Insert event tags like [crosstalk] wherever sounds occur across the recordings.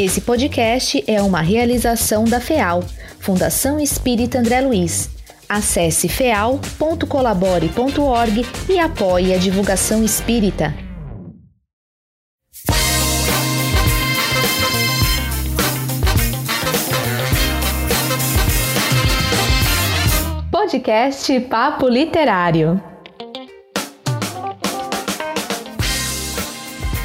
Esse podcast é uma realização da FEAL, Fundação Espírita André Luiz. Acesse feal.colabore.org e apoie a divulgação espírita. Podcast Papo Literário.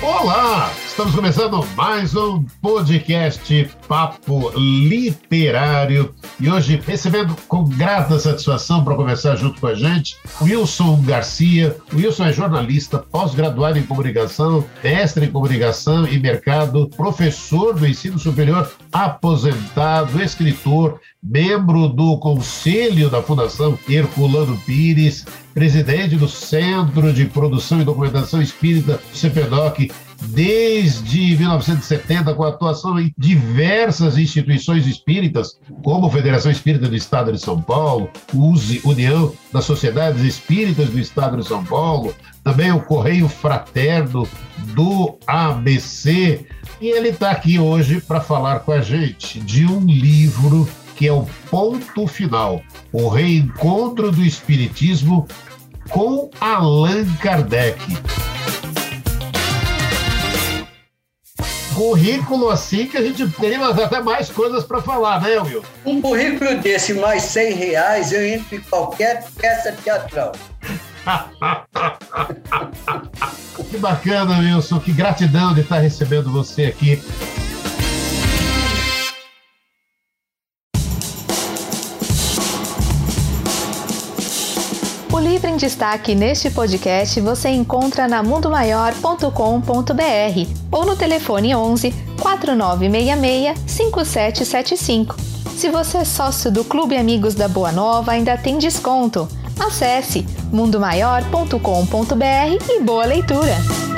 Olá! Estamos começando mais um podcast Papo Literário e hoje recebendo com grata satisfação para conversar junto com a gente Wilson Garcia. O Wilson é jornalista, pós-graduado em comunicação, mestre em comunicação e mercado, professor do ensino superior, aposentado, escritor, membro do conselho da Fundação Herculano Pires, presidente do Centro de Produção e Documentação Espírita, CPDOC, desde 1970, com atuação em diversas instituições espíritas, como a Federação Espírita do Estado de São Paulo, USE, União das Sociedades Espíritas do Estado de São Paulo, também o Correio Fraterno do ABC. E ele está aqui hoje para falar com a gente de um livro que é o ponto final, o reencontro do Espiritismo com Allan Kardec. Currículo assim que a gente teria até mais coisas para falar, né, Will? Um currículo desse mais 100 reais eu entro em qualquer peça teatral. [laughs] que bacana, Wilson. Que gratidão de estar recebendo você aqui. O livro em destaque neste podcast você encontra na mundomaior.com.br ou no telefone 11 4966 5775. Se você é sócio do Clube Amigos da Boa Nova, ainda tem desconto. Acesse mundomaior.com.br e boa leitura!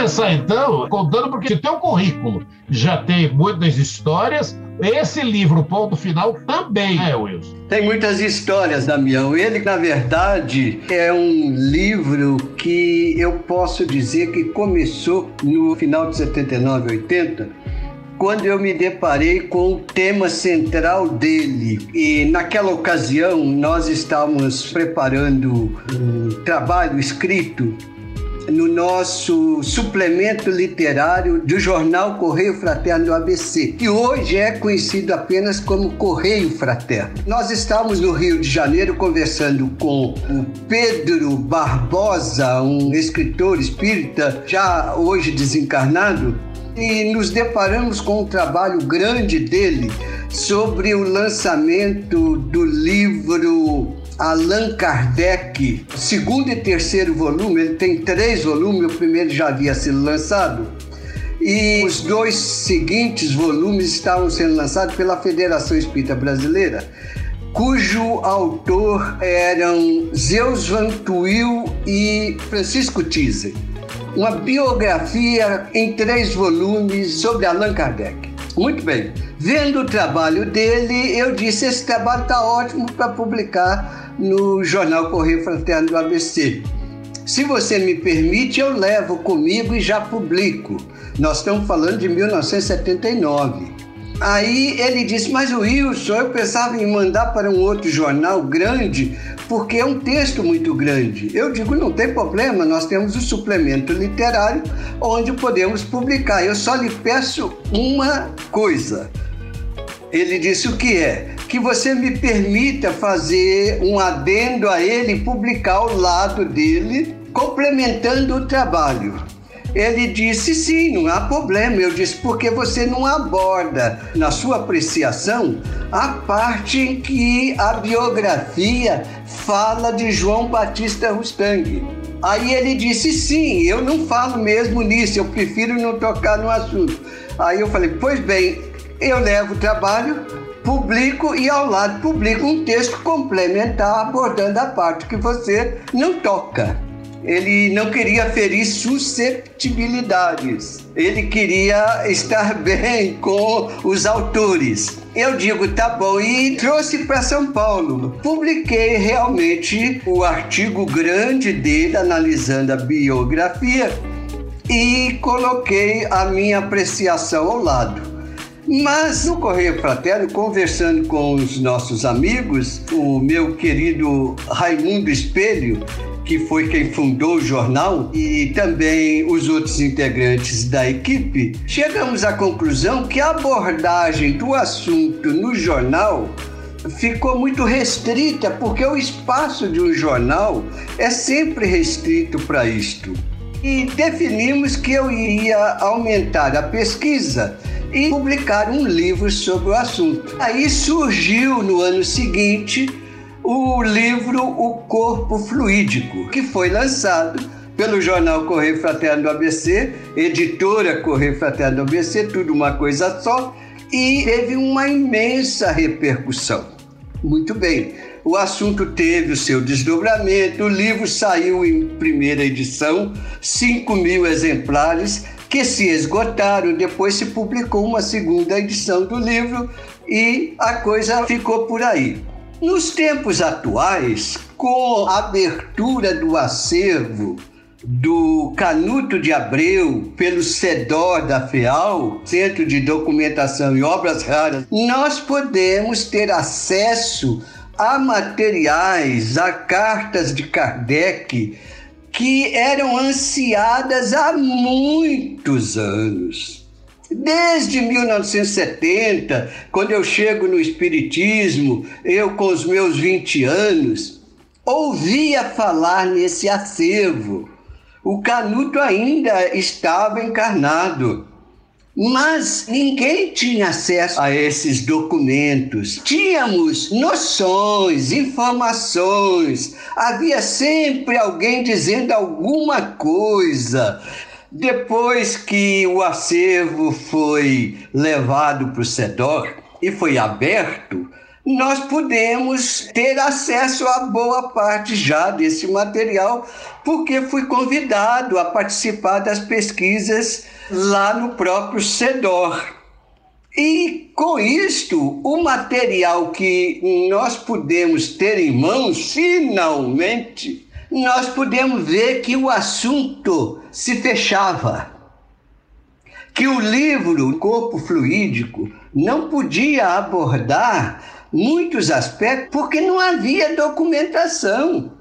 Começar então contando, porque se teu currículo já tem muitas histórias, esse livro, Ponto Final, também é, Wilson. Tem muitas histórias, Damião. Ele, na verdade, é um livro que eu posso dizer que começou no final de 79, 80, quando eu me deparei com o tema central dele. E naquela ocasião nós estávamos preparando um trabalho escrito no nosso suplemento literário do jornal Correio Fraterno do ABC, que hoje é conhecido apenas como Correio Fraterno. Nós estávamos no Rio de Janeiro conversando com o Pedro Barbosa, um escritor espírita já hoje desencarnado, e nos deparamos com um trabalho grande dele sobre o lançamento do livro Allan Kardec, segundo e terceiro volume, ele tem três volumes, o primeiro já havia sido lançado. E os dois seguintes volumes estavam sendo lançados pela Federação Espírita Brasileira, cujo autor eram Zeus Van e Francisco Tise. Uma biografia em três volumes sobre Allan Kardec. Muito bem. Vendo o trabalho dele, eu disse: esse trabalho está ótimo para publicar no jornal Correio Fraterno do ABC. Se você me permite, eu levo comigo e já publico. Nós estamos falando de 1979. Aí ele disse: Mas Wilson, eu pensava em mandar para um outro jornal grande, porque é um texto muito grande. Eu digo: Não tem problema, nós temos o suplemento literário onde podemos publicar. Eu só lhe peço uma coisa. Ele disse: O que é? que você me permita fazer um adendo a ele publicar ao lado dele, complementando o trabalho. Ele disse sim, não há problema. Eu disse porque você não aborda na sua apreciação a parte em que a biografia fala de João Batista Rustang. Aí ele disse sim, eu não falo mesmo nisso, eu prefiro não tocar no assunto. Aí eu falei, pois bem, eu levo o trabalho, publico e ao lado publico um texto complementar abordando a parte que você não toca. ele não queria ferir susceptibilidades. Ele queria estar [laughs] bem com os autores. Eu digo, tá bom, e trouxe para São Paulo. Publiquei realmente o artigo grande dele, analisando a biografia, e coloquei a minha apreciação ao lado. Mas no Correio Fraterno, conversando com os nossos amigos, o meu querido Raimundo Espelho, que foi quem fundou o jornal, e também os outros integrantes da equipe, chegamos à conclusão que a abordagem do assunto no jornal ficou muito restrita, porque o espaço de um jornal é sempre restrito para isto. E definimos que eu iria aumentar a pesquisa e publicar um livro sobre o assunto. Aí surgiu no ano seguinte o livro O Corpo Fluídico, que foi lançado pelo jornal Correio Fraterno do ABC, editora Correio Fraterno do ABC, tudo uma coisa só, e teve uma imensa repercussão. Muito bem, o assunto teve o seu desdobramento, o livro saiu em primeira edição, 5 mil exemplares, que se esgotaram. Depois se publicou uma segunda edição do livro e a coisa ficou por aí. Nos tempos atuais, com a abertura do acervo do Canuto de Abreu pelo CEDOR da FEAL, Centro de Documentação e Obras Raras, nós podemos ter acesso a materiais, a cartas de Kardec que eram ansiadas há muitos anos. Desde 1970, quando eu chego no Espiritismo, eu com os meus 20 anos, ouvia falar nesse acervo. O Canuto ainda estava encarnado. Mas ninguém tinha acesso a esses documentos. Tínhamos noções, informações, havia sempre alguém dizendo alguma coisa. Depois que o acervo foi levado para o SEDOR e foi aberto, nós pudemos ter acesso a boa parte já desse material, porque fui convidado a participar das pesquisas lá no próprio CEDOR. E com isto, o material que nós pudemos ter em mãos, finalmente, nós podemos ver que o assunto se fechava. Que o livro Corpo Fluídico não podia abordar muitos aspectos porque não havia documentação.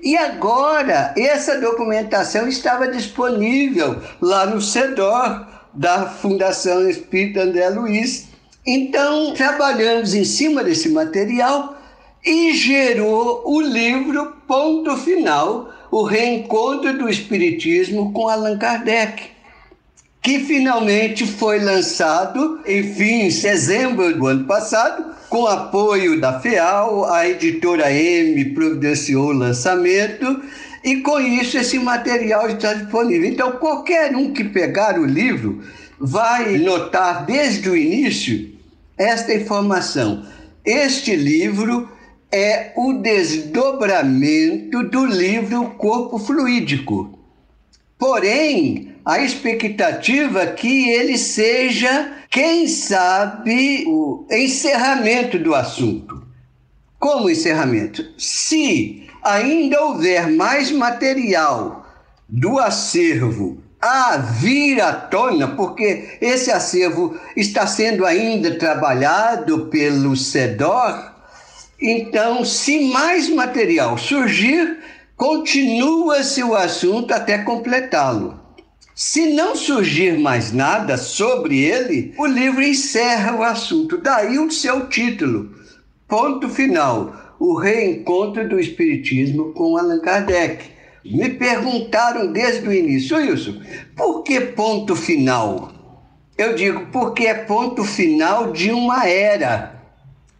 E agora, essa documentação estava disponível lá no CEDOR da Fundação Espírita André Luiz. Então, trabalhamos em cima desse material e gerou o livro Ponto Final, o reencontro do Espiritismo com Allan Kardec, que finalmente foi lançado em fins de dezembro do ano passado com apoio da FEAL, a editora M providenciou o lançamento e com isso esse material está disponível. Então, qualquer um que pegar o livro vai notar desde o início esta informação. Este livro é o desdobramento do livro Corpo Fluídico. Porém, a expectativa é que ele seja quem sabe o encerramento do assunto. Como encerramento? Se ainda houver mais material do acervo a vir à tona, porque esse acervo está sendo ainda trabalhado pelo CEDOR, então, se mais material surgir, continua-se o assunto até completá-lo. Se não surgir mais nada sobre ele, o livro encerra o assunto. Daí o seu título. Ponto final. O reencontro do Espiritismo com Allan Kardec. Me perguntaram desde o início, Wilson, por que ponto final? Eu digo, porque é ponto final de uma era,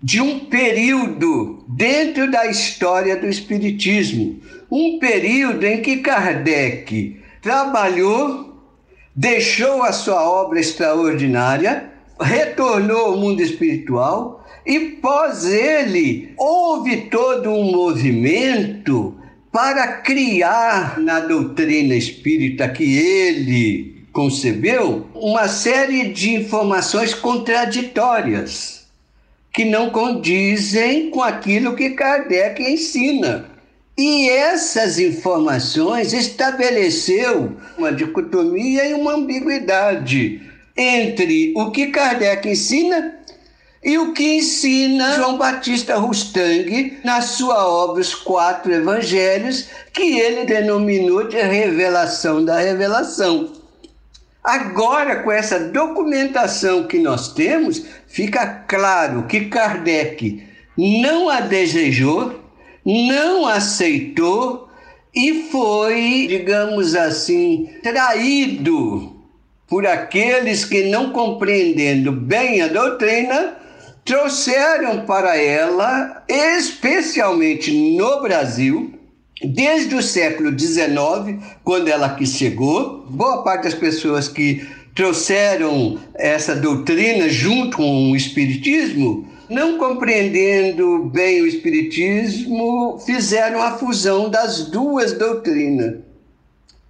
de um período dentro da história do Espiritismo. Um período em que Kardec trabalhou deixou a sua obra extraordinária, retornou ao mundo espiritual e, pós ele, houve todo um movimento para criar na doutrina espírita que ele concebeu uma série de informações contraditórias que não condizem com aquilo que Kardec ensina. E essas informações estabeleceu uma dicotomia e uma ambiguidade entre o que Kardec ensina e o que ensina João Batista Rustang na sua obra Os Quatro Evangelhos, que ele denominou de revelação da revelação. Agora, com essa documentação que nós temos, fica claro que Kardec não a desejou, não aceitou e foi, digamos assim, traído por aqueles que, não compreendendo bem a doutrina, trouxeram para ela, especialmente no Brasil, desde o século XIX, quando ela aqui chegou, boa parte das pessoas que trouxeram essa doutrina junto com o Espiritismo, não compreendendo bem o Espiritismo, fizeram a fusão das duas doutrinas.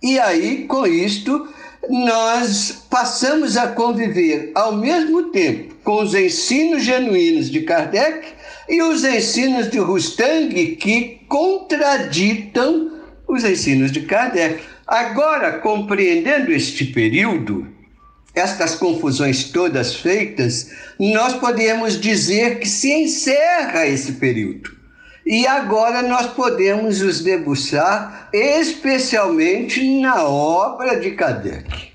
E aí, com isto, nós passamos a conviver ao mesmo tempo com os ensinos genuínos de Kardec e os ensinos de Rustang que contraditam os ensinos de Kardec. Agora, compreendendo este período, estas confusões todas feitas, nós podemos dizer que se encerra esse período. E agora nós podemos nos debruçar especialmente na obra de Kardec.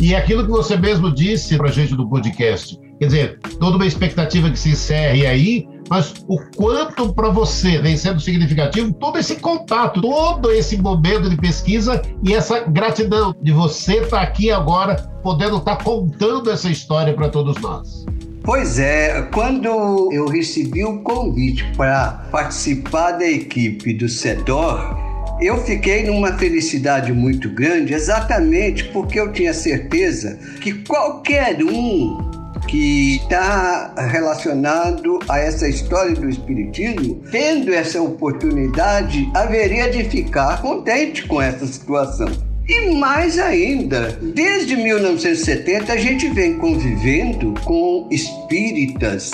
E aquilo que você mesmo disse para a gente do podcast, quer dizer, toda uma expectativa que se encerre aí, mas o quanto para você vem sendo significativo todo esse contato, todo esse momento de pesquisa e essa gratidão de você estar tá aqui agora, podendo estar tá contando essa história para todos nós. Pois é, quando eu recebi o convite para participar da equipe do CEDOR, eu fiquei numa felicidade muito grande, exatamente porque eu tinha certeza que qualquer um que está relacionado a essa história do Espiritismo, tendo essa oportunidade, haveria de ficar contente com essa situação. E mais ainda, desde 1970 a gente vem convivendo com espíritas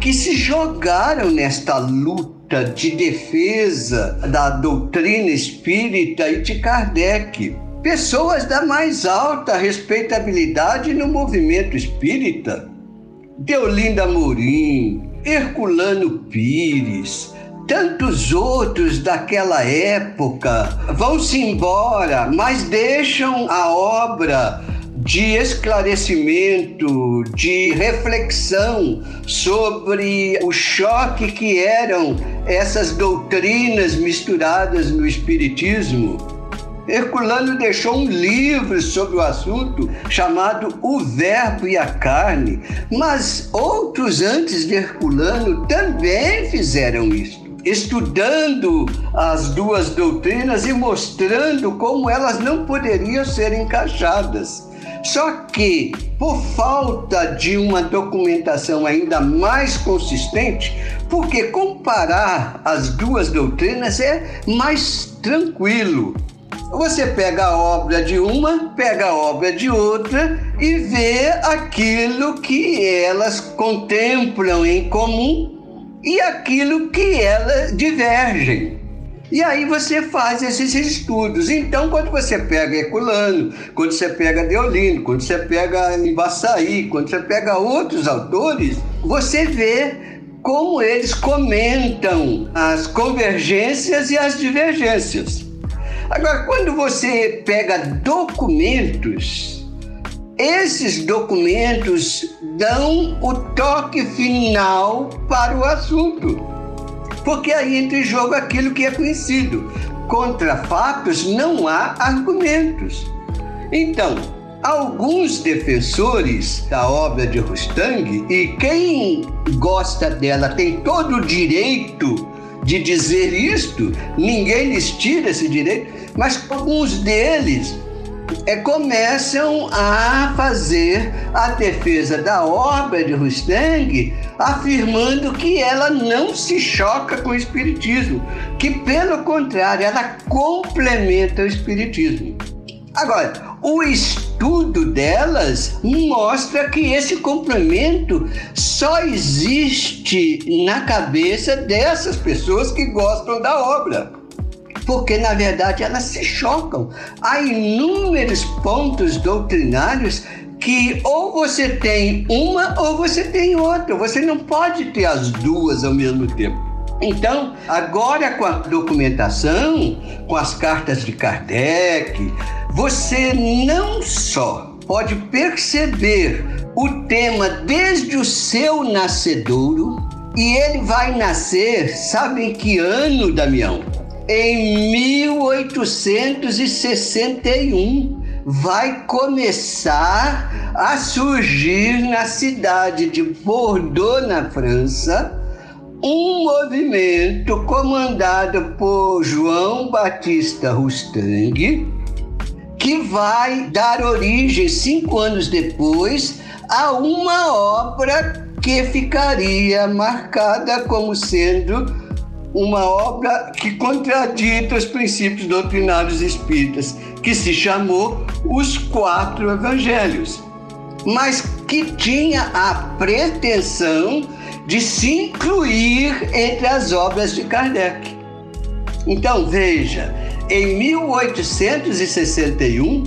que se jogaram nesta luta de defesa da doutrina espírita e de Kardec. Pessoas da mais alta respeitabilidade no movimento espírita. Deolinda Morim, Herculano Pires, tantos outros daquela época vão-se embora, mas deixam a obra de esclarecimento, de reflexão sobre o choque que eram essas doutrinas misturadas no Espiritismo. Herculano deixou um livro sobre o assunto chamado O Verbo e a Carne, mas outros antes de Herculano também fizeram isso estudando as duas doutrinas e mostrando como elas não poderiam ser encaixadas. Só que, por falta de uma documentação ainda mais consistente, porque comparar as duas doutrinas é mais tranquilo. Você pega a obra de uma, pega a obra de outra e vê aquilo que elas contemplam em comum e aquilo que elas divergem. E aí você faz esses estudos. Então, quando você pega Herculano, quando você pega Deolino, quando você pega Embaçaí, quando você pega outros autores, você vê como eles comentam as convergências e as divergências. Agora, quando você pega documentos, esses documentos dão o toque final para o assunto, porque aí entra em jogo aquilo que é conhecido. Contra fatos não há argumentos. Então, alguns defensores da obra de Rustang, e quem gosta dela tem todo o direito de dizer isto, ninguém lhes tira esse direito, mas alguns deles é, começam a fazer a defesa da obra de Rustang, afirmando que ela não se choca com o Espiritismo, que pelo contrário, ela complementa o Espiritismo. Agora, o estudo delas mostra que esse complemento só existe na cabeça dessas pessoas que gostam da obra porque na verdade elas se chocam. Há inúmeros pontos doutrinários que ou você tem uma ou você tem outra. Você não pode ter as duas ao mesmo tempo. Então, agora com a documentação, com as cartas de Kardec, você não só pode perceber o tema desde o seu nascedouro, e ele vai nascer, sabe em que ano, Damião? em 1861 vai começar a surgir na cidade de Bordeaux, na França, um movimento comandado por João Batista Rustang, que vai dar origem, cinco anos depois, a uma obra que ficaria marcada como sendo uma obra que contradita os princípios doutrinários espíritas, que se chamou Os Quatro Evangelhos, mas que tinha a pretensão de se incluir entre as obras de Kardec. Então veja, em 1861,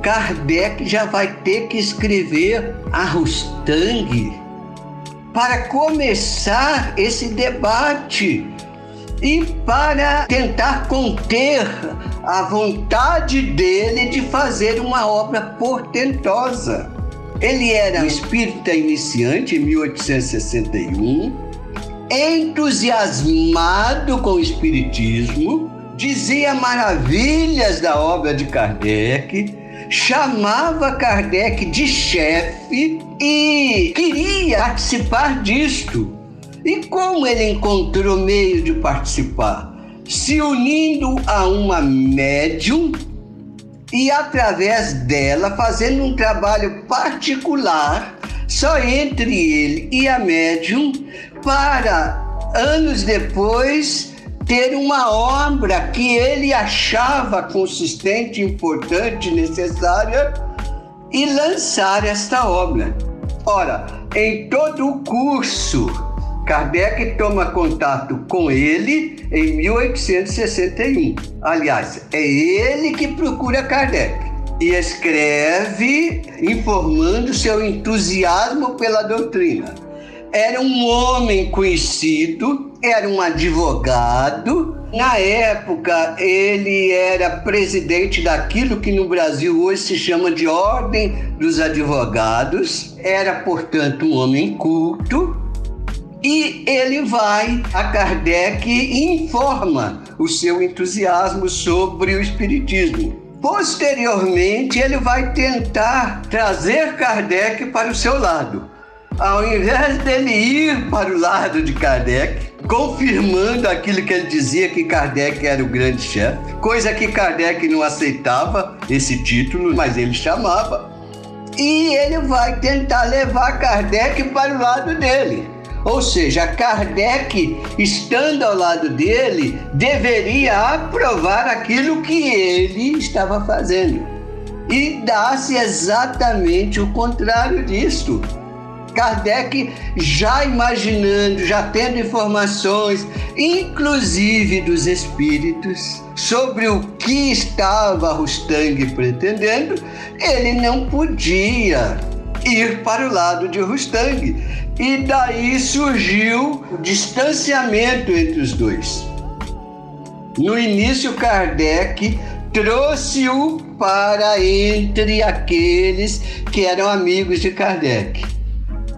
Kardec já vai ter que escrever a Rustang para começar esse debate e para tentar conter a vontade dele de fazer uma obra portentosa. Ele era um espírita iniciante em 1861, entusiasmado com o espiritismo, dizia maravilhas da obra de Kardec, chamava Kardec de chefe e queria participar disto. E como ele encontrou meio de participar? Se unindo a uma médium e através dela fazendo um trabalho particular só entre ele e a médium para anos depois ter uma obra que ele achava consistente, importante, necessária e lançar esta obra. Ora, em todo o curso Kardec toma contato com ele em 1861. Aliás, é ele que procura Kardec e escreve informando seu entusiasmo pela doutrina. Era um homem conhecido, era um advogado. Na época, ele era presidente daquilo que no Brasil hoje se chama de Ordem dos Advogados. Era, portanto, um homem culto e ele vai a Kardec e informa o seu entusiasmo sobre o Espiritismo. Posteriormente, ele vai tentar trazer Kardec para o seu lado. Ao invés dele ir para o lado de Kardec, confirmando aquilo que ele dizia que Kardec era o grande chefe, coisa que Kardec não aceitava esse título, mas ele chamava. E ele vai tentar levar Kardec para o lado dele. Ou seja, Kardec, estando ao lado dele, deveria aprovar aquilo que ele estava fazendo. E dá-se exatamente o contrário disto. Kardec, já imaginando, já tendo informações, inclusive dos espíritos, sobre o que estava Rustang pretendendo, ele não podia ir para o lado de Rustang. E daí surgiu o distanciamento entre os dois. No início, Kardec trouxe-o para entre aqueles que eram amigos de Kardec.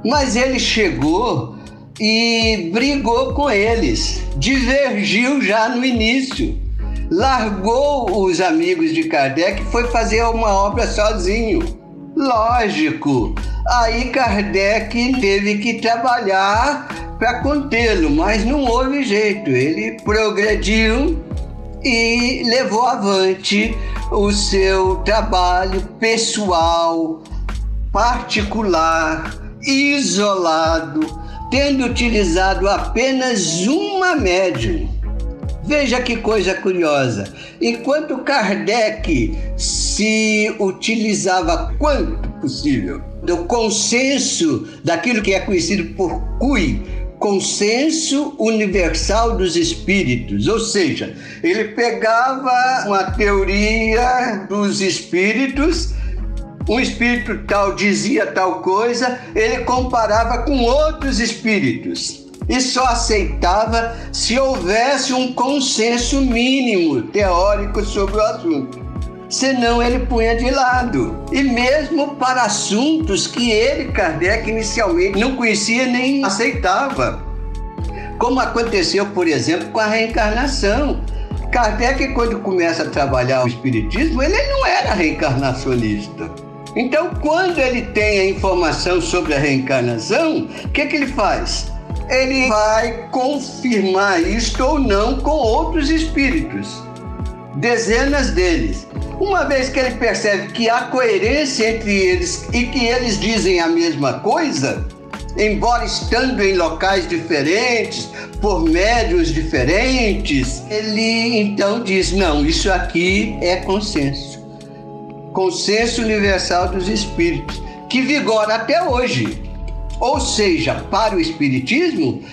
Mas ele chegou e brigou com eles, divergiu já no início, largou os amigos de Kardec e foi fazer uma obra sozinho. Lógico, aí Kardec teve que trabalhar para contê-lo, mas não houve jeito. Ele progrediu e levou avante o seu trabalho pessoal, particular, isolado, tendo utilizado apenas uma médium. Veja que coisa curiosa. Enquanto Kardec se utilizava quanto possível do consenso daquilo que é conhecido por Cui, consenso universal dos espíritos, ou seja, ele pegava uma teoria dos espíritos, um espírito tal dizia tal coisa, ele comparava com outros espíritos e só aceitava se houvesse um consenso mínimo teórico sobre o assunto senão ele punha de lado. E mesmo para assuntos que ele, Kardec, inicialmente não conhecia nem aceitava. Como aconteceu, por exemplo, com a reencarnação. Kardec, quando começa a trabalhar o Espiritismo, ele não era reencarnacionista. Então, quando ele tem a informação sobre a reencarnação, o que, que ele faz? Ele vai confirmar isto ou não com outros espíritos, dezenas deles. Uma vez que ele percebe que há coerência entre eles e que eles dizem a mesma coisa, embora estando em locais diferentes, por médios diferentes, ele então diz: não, isso aqui é consenso. Consenso universal dos espíritos, que vigora até hoje. Ou seja, para o Espiritismo,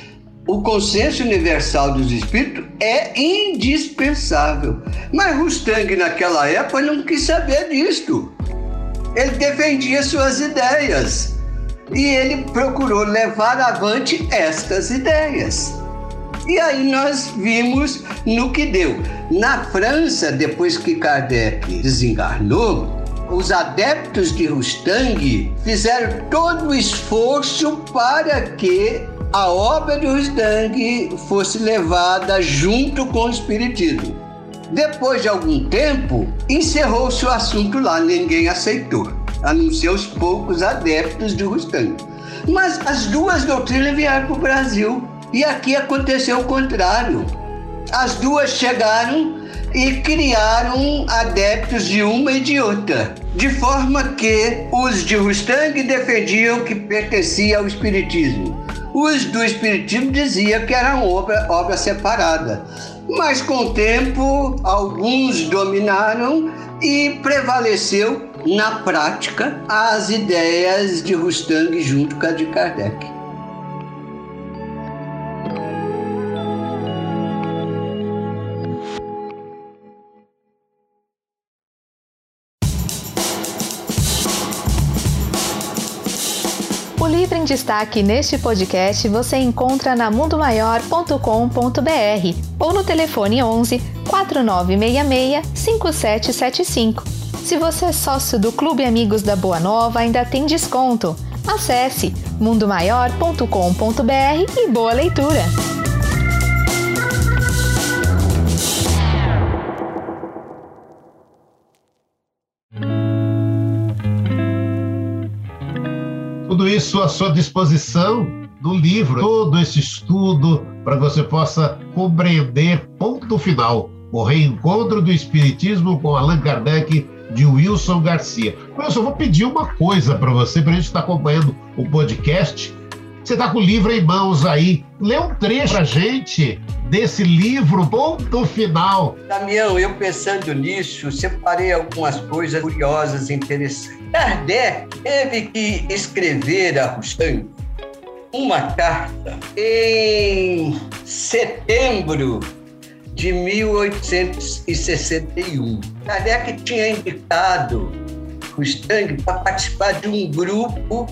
o consenso universal dos espíritos é indispensável. Mas Rustang, naquela época, não quis saber disto. Ele defendia suas ideias e ele procurou levar avante estas ideias. E aí nós vimos no que deu. Na França, depois que Kardec desencarnou, os adeptos de Rustang fizeram todo o esforço para que a obra de Rustang fosse levada junto com o Espiritismo. Depois de algum tempo, encerrou-se o assunto lá, ninguém aceitou, a não ser os poucos adeptos de Rustang. Mas as duas doutrinas vieram para o Brasil e aqui aconteceu o contrário. As duas chegaram e criaram adeptos de uma e de outra, de forma que os de Rustang defendiam que pertencia ao Espiritismo os do Espiritismo diziam que era obra, obra separada. Mas com o tempo, alguns dominaram e prevaleceu na prática as ideias de Rustang junto com a de Kardec. Em destaque neste podcast você encontra na mundomaior.com.br ou no telefone 11 4966 5775. Se você é sócio do Clube Amigos da Boa Nova, ainda tem desconto. Acesse mundomaior.com.br e boa leitura! Tudo isso à sua disposição no livro, todo esse estudo para você possa compreender ponto final o reencontro do Espiritismo com Allan Kardec de Wilson Garcia. Wilson, eu vou pedir uma coisa para você, para a gente estar tá acompanhando o podcast. Você está com o livro em mãos aí. Lê um trecho a gente desse livro, ponto final. Damião, eu pensando nisso, separei algumas coisas curiosas, interessantes. Kardec teve que escrever a Rustam uma carta em setembro de 1861. Kardec tinha indicado Rustam para participar de um grupo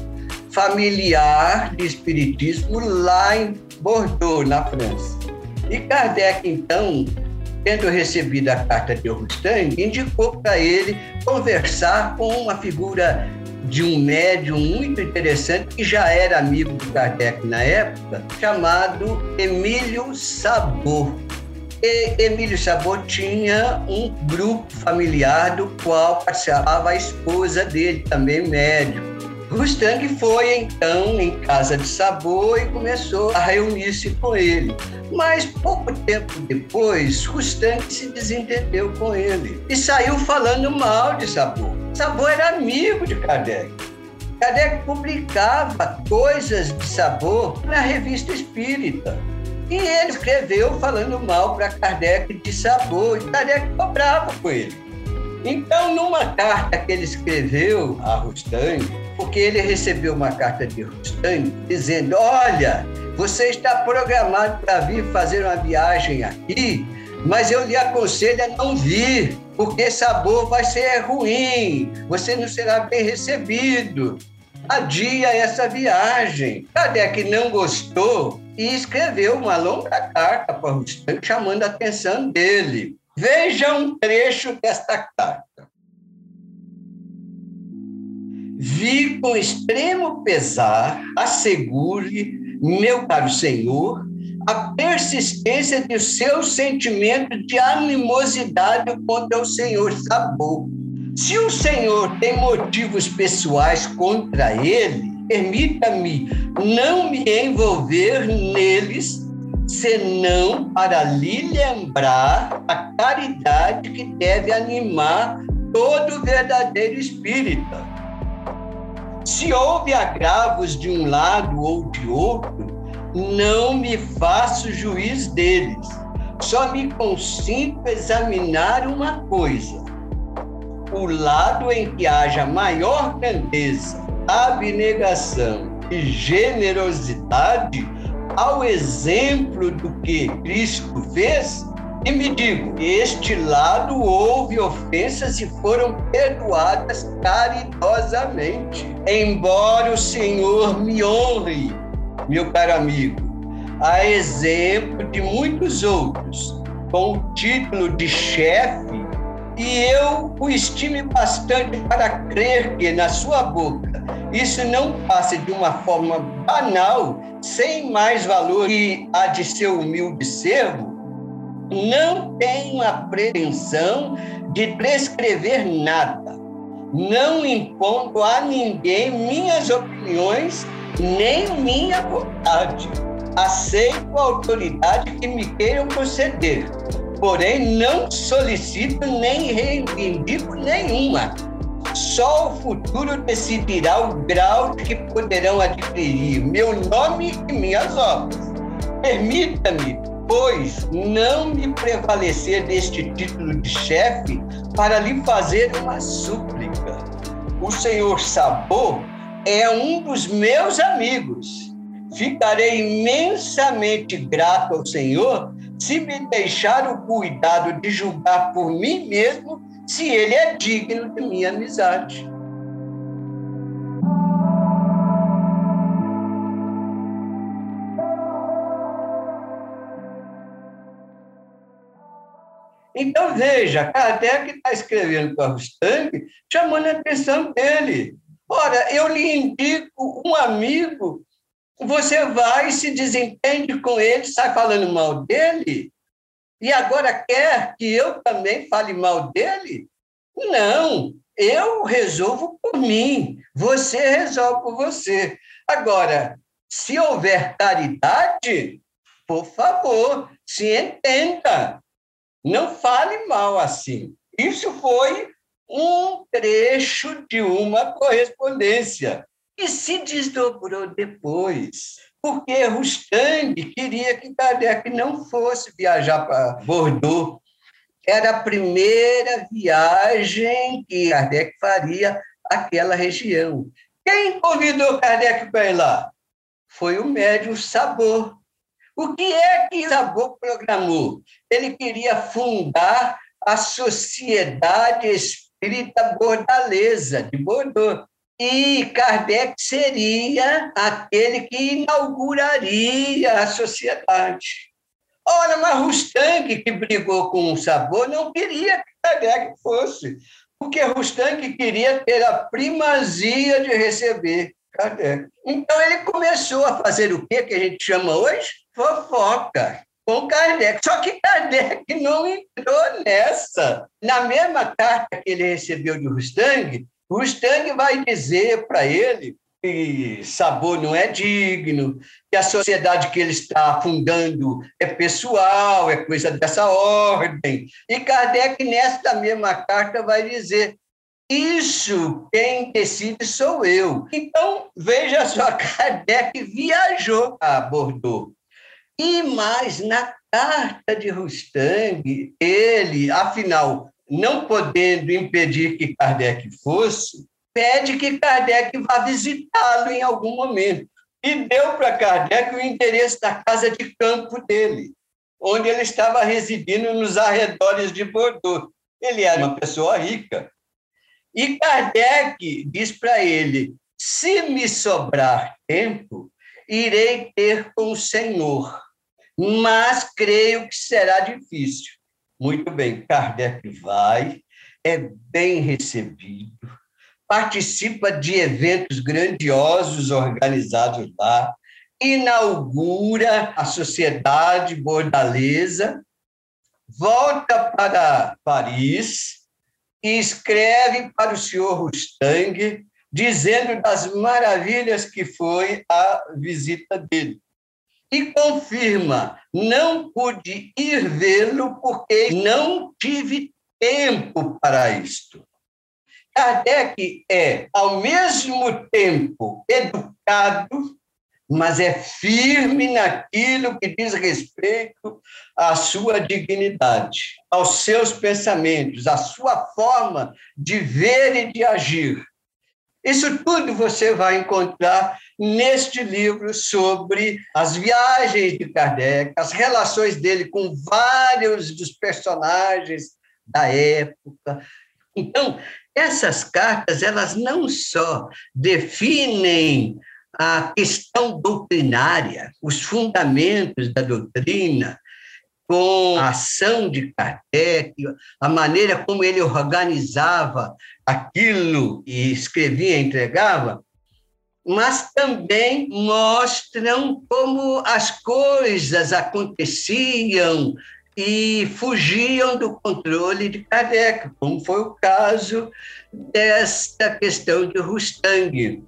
familiar de espiritismo lá em Bordeaux, na França. E Kardec, então, tendo recebido a carta de Augustin, indicou para ele conversar com uma figura de um médium muito interessante que já era amigo de Kardec na época, chamado Emílio Sabor. E Emílio Sabor tinha um grupo familiar do qual participava a esposa dele, também médium. Rustang foi então em casa de Sabor e começou a reunir-se com ele. Mas pouco tempo depois, Rustang se desentendeu com ele e saiu falando mal de Sabor. Sabor era amigo de Kardec. Kardec publicava coisas de Sabor na revista Espírita. E ele escreveu falando mal para Kardec de Sabor, e Kardec cobrava com ele. Então, numa carta que ele escreveu a Rustang, porque ele recebeu uma carta de Rustang dizendo: Olha, você está programado para vir fazer uma viagem aqui, mas eu lhe aconselho a não vir, porque sabor vai ser ruim, você não será bem recebido. Adia essa viagem. Kardec não gostou e escreveu uma longa carta para Rustang chamando a atenção dele. Veja um trecho desta carta. Vi com extremo pesar, assegure, meu caro Senhor, a persistência de seus sentimentos de animosidade contra o Senhor Sabor. Se o Senhor tem motivos pessoais contra ele, permita-me não me envolver neles senão para lhe lembrar a caridade que deve animar todo verdadeiro espírita. Se houve agravos de um lado ou de outro, não me faço juiz deles. Só me consinto examinar uma coisa: o lado em que haja maior grandeza, abnegação e generosidade ao exemplo do que Cristo fez, e me digo, este lado houve ofensas e foram perdoadas caridosamente. Embora o Senhor me honre, meu caro amigo, a exemplo de muitos outros, com o título de chefe, e eu o estime bastante para crer que na sua boca isso não passe de uma forma banal sem mais valor que a de seu humilde servo, não tenho a pretensão de prescrever nada, não impondo a ninguém minhas opiniões nem minha vontade. Aceito a autoridade que me queiram proceder, porém não solicito nem reivindico nenhuma só o futuro decidirá o grau que poderão adquirir meu nome e minhas obras. Permita-me, pois, não me prevalecer deste título de chefe para lhe fazer uma súplica. O senhor Sabor é um dos meus amigos. Ficarei imensamente grato ao Senhor se me deixar o cuidado de julgar por mim mesmo se ele é digno de minha amizade. Então, veja, Kardec está escrevendo para Rustang, chamando a atenção dele. Ora, eu lhe indico um amigo, você vai se desentende com ele, sai falando mal dele, e agora quer que eu também fale mal dele? Não, eu resolvo por mim, você resolve por você. Agora, se houver caridade, por favor, se entenda. Não fale mal assim. Isso foi um trecho de uma correspondência que se desdobrou depois porque Rustang queria que Kardec não fosse viajar para Bordeaux. Era a primeira viagem que Kardec faria àquela região. Quem convidou Kardec para ir lá? Foi o médium Sabor. O que é que Sabor programou? Ele queria fundar a Sociedade Espírita Bordalesa, de Bordeaux. E Kardec seria aquele que inauguraria a sociedade. Ora, mas Rustang, que brigou com o Sabor, não queria que Kardec fosse, porque Rustang queria ter a primazia de receber Kardec. Então ele começou a fazer o que, que a gente chama hoje? Fofoca com Kardec. Só que Kardec não entrou nessa. Na mesma carta que ele recebeu de Rustang, o Stang vai dizer para ele aquele sabor não é digno, que a sociedade que ele está fundando é pessoal, é coisa dessa ordem. E Kardec, nesta mesma carta, vai dizer: isso quem decide sou eu. Então, veja só, [laughs] Kardec viajou a Bordeaux. E mais, na carta de Rustang, ele, afinal, não podendo impedir que Kardec fosse, pede que Kardec vá visitá-lo em algum momento. E deu para Kardec o endereço da casa de campo dele, onde ele estava residindo nos arredores de Bordeaux. Ele era uma pessoa rica. E Kardec diz para ele: se me sobrar tempo, irei ter com o Senhor, mas creio que será difícil. Muito bem, Kardec vai, é bem recebido, participa de eventos grandiosos organizados lá, inaugura a Sociedade Bordalesa, volta para Paris e escreve para o senhor Rustang, dizendo das maravilhas que foi a visita dele e confirma: não pude ir vê-lo porque não tive tempo para isto. Kardec é, ao mesmo tempo, educado, mas é firme naquilo que diz respeito à sua dignidade, aos seus pensamentos, à sua forma de ver e de agir. Isso tudo você vai encontrar neste livro sobre as viagens de Kardec, as relações dele com vários dos personagens da época. Então, essas cartas, elas não só definem a questão doutrinária, os fundamentos da doutrina, com a ação de Kardec, a maneira como ele organizava aquilo e escrevia, entregava, mas também mostram como as coisas aconteciam e fugiam do controle de Kardec, como foi o caso desta questão de Rustang.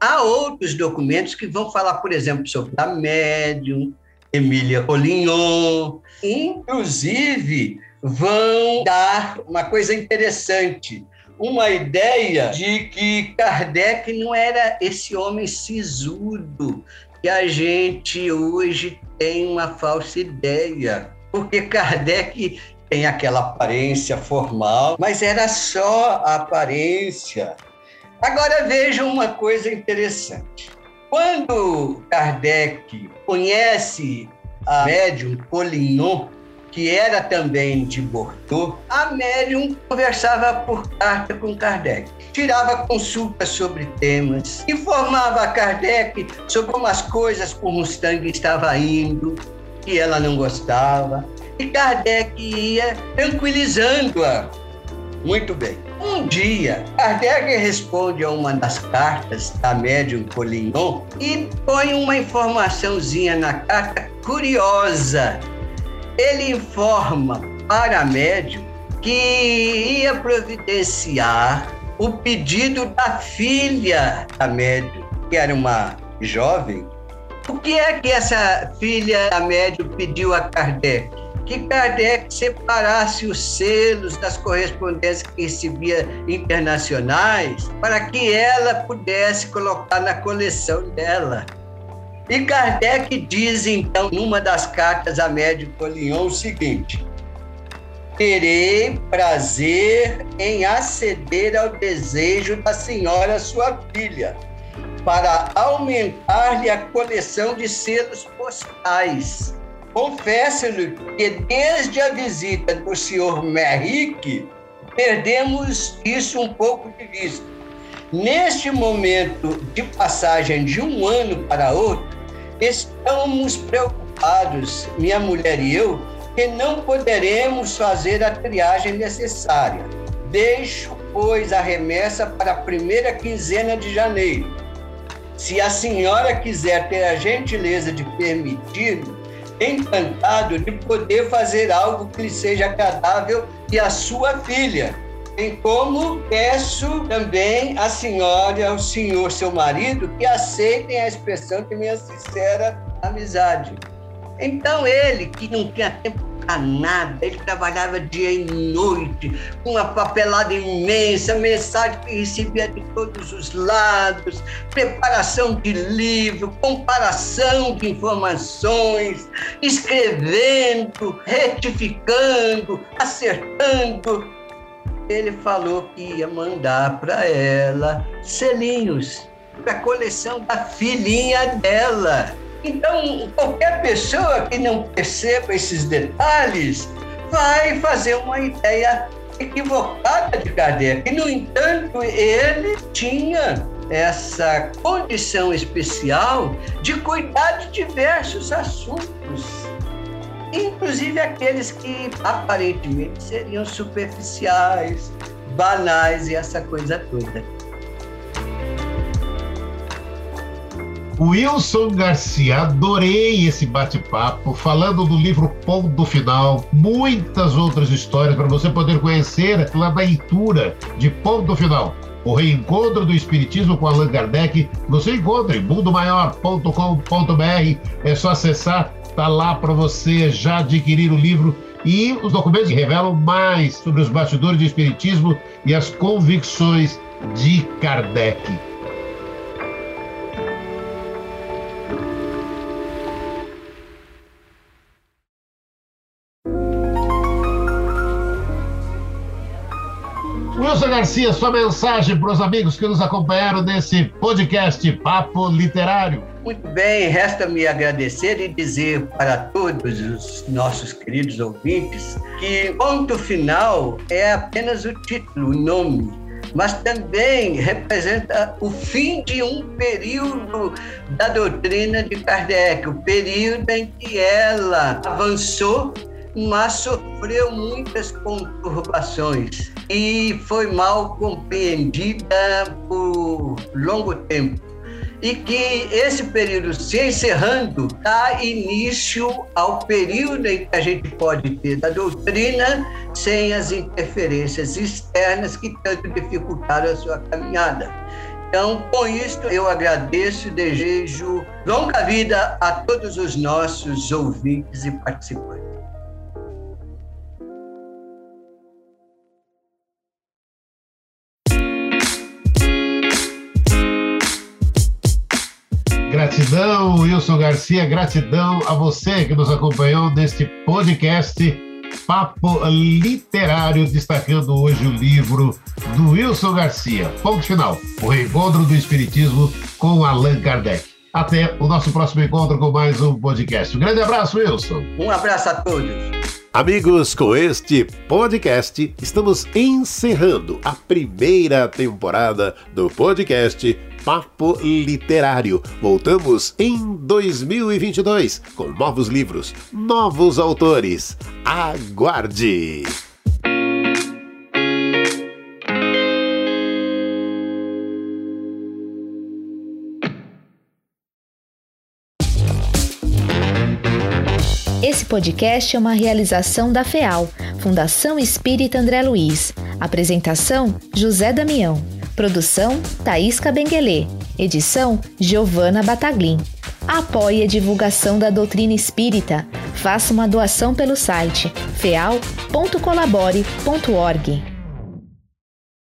Há outros documentos que vão falar, por exemplo, sobre a médium, Emília Polignon, inclusive vão dar uma coisa interessante, uma ideia de que Kardec não era esse homem sisudo que a gente hoje tem uma falsa ideia, porque Kardec tem aquela aparência formal, mas era só a aparência. Agora vejam uma coisa interessante. Quando Kardec conhece a médium Polignon, que era também de Bordeaux, a médium conversava por carta com Kardec. Tirava consultas sobre temas, informava a Kardec sobre como as coisas com Mustang estavam indo, que ela não gostava. E Kardec ia tranquilizando-a. Muito bem. Um dia, Kardec responde a uma das cartas da médium Polignon e põe uma informaçãozinha na carta curiosa. Ele informa para a médium que ia providenciar o pedido da filha da médium, que era uma jovem. O que é que essa filha da médium pediu a Kardec? que Kardec separasse os selos das correspondências que recebia internacionais para que ela pudesse colocar na coleção dela. E Kardec diz, então, numa das cartas a médico Polignon, o seguinte: Terei prazer em aceder ao desejo da senhora, sua filha, para aumentar-lhe a coleção de selos postais Confesso-lhe que desde a visita do senhor Merrick, perdemos isso um pouco de vista. Neste momento de passagem de um ano para outro, estamos preocupados, minha mulher e eu, que não poderemos fazer a triagem necessária. Deixo, pois, a remessa para a primeira quinzena de janeiro. Se a senhora quiser ter a gentileza de permitir, encantado de poder fazer algo que lhe seja agradável e a sua filha. Bem como peço também à senhora e ao senhor, seu marido, que aceitem a expressão de minha sincera amizade. Então ele, que não tinha tempo a nada. Ele trabalhava dia e noite, com uma papelada imensa, mensagem que recebia de todos os lados, preparação de livro, comparação de informações, escrevendo, retificando, acertando. Ele falou que ia mandar para ela selinhos para a coleção da filhinha dela. Então, qualquer pessoa que não perceba esses detalhes vai fazer uma ideia equivocada de Kardec. No entanto, ele tinha essa condição especial de cuidar de diversos assuntos, inclusive aqueles que aparentemente seriam superficiais, banais e essa coisa toda. Wilson Garcia, adorei esse bate-papo, falando do livro Ponto Final, muitas outras histórias para você poder conhecer na leitura de Ponto Final. O reencontro do Espiritismo com Allan Kardec, você encontra em mundomaior.com.br, é só acessar, está lá para você já adquirir o livro e os documentos revelam mais sobre os bastidores do Espiritismo e as convicções de Kardec. Garcia, sua mensagem para os amigos que nos acompanharam nesse podcast Papo Literário. Muito bem, resta-me agradecer e dizer para todos os nossos queridos ouvintes que ponto final é apenas o título, o nome, mas também representa o fim de um período da doutrina de Kardec, o período em que ela avançou mas sofreu muitas conturbações e foi mal compreendida por longo tempo. E que esse período se encerrando dá início ao período em que a gente pode ter da doutrina sem as interferências externas que tanto dificultaram a sua caminhada. Então, com isto, eu agradeço e desejo longa vida a todos os nossos ouvintes e participantes. Gratidão, Wilson Garcia, gratidão a você que nos acompanhou neste podcast Papo Literário, destacando hoje o livro do Wilson Garcia. Ponto final: O Reencontro do Espiritismo com Allan Kardec. Até o nosso próximo encontro com mais um podcast. Um grande abraço, Wilson. Um abraço a todos. Amigos, com este podcast estamos encerrando a primeira temporada do podcast Papo Literário. Voltamos em 2022 com novos livros, novos autores. Aguarde! Esse podcast é uma realização da FEAL, Fundação Espírita André Luiz. Apresentação: José Damião. Produção: Thaís Cabenguelê. Edição: Giovana Bataglin. Apoie a divulgação da doutrina espírita. Faça uma doação pelo site feal.colabore.org.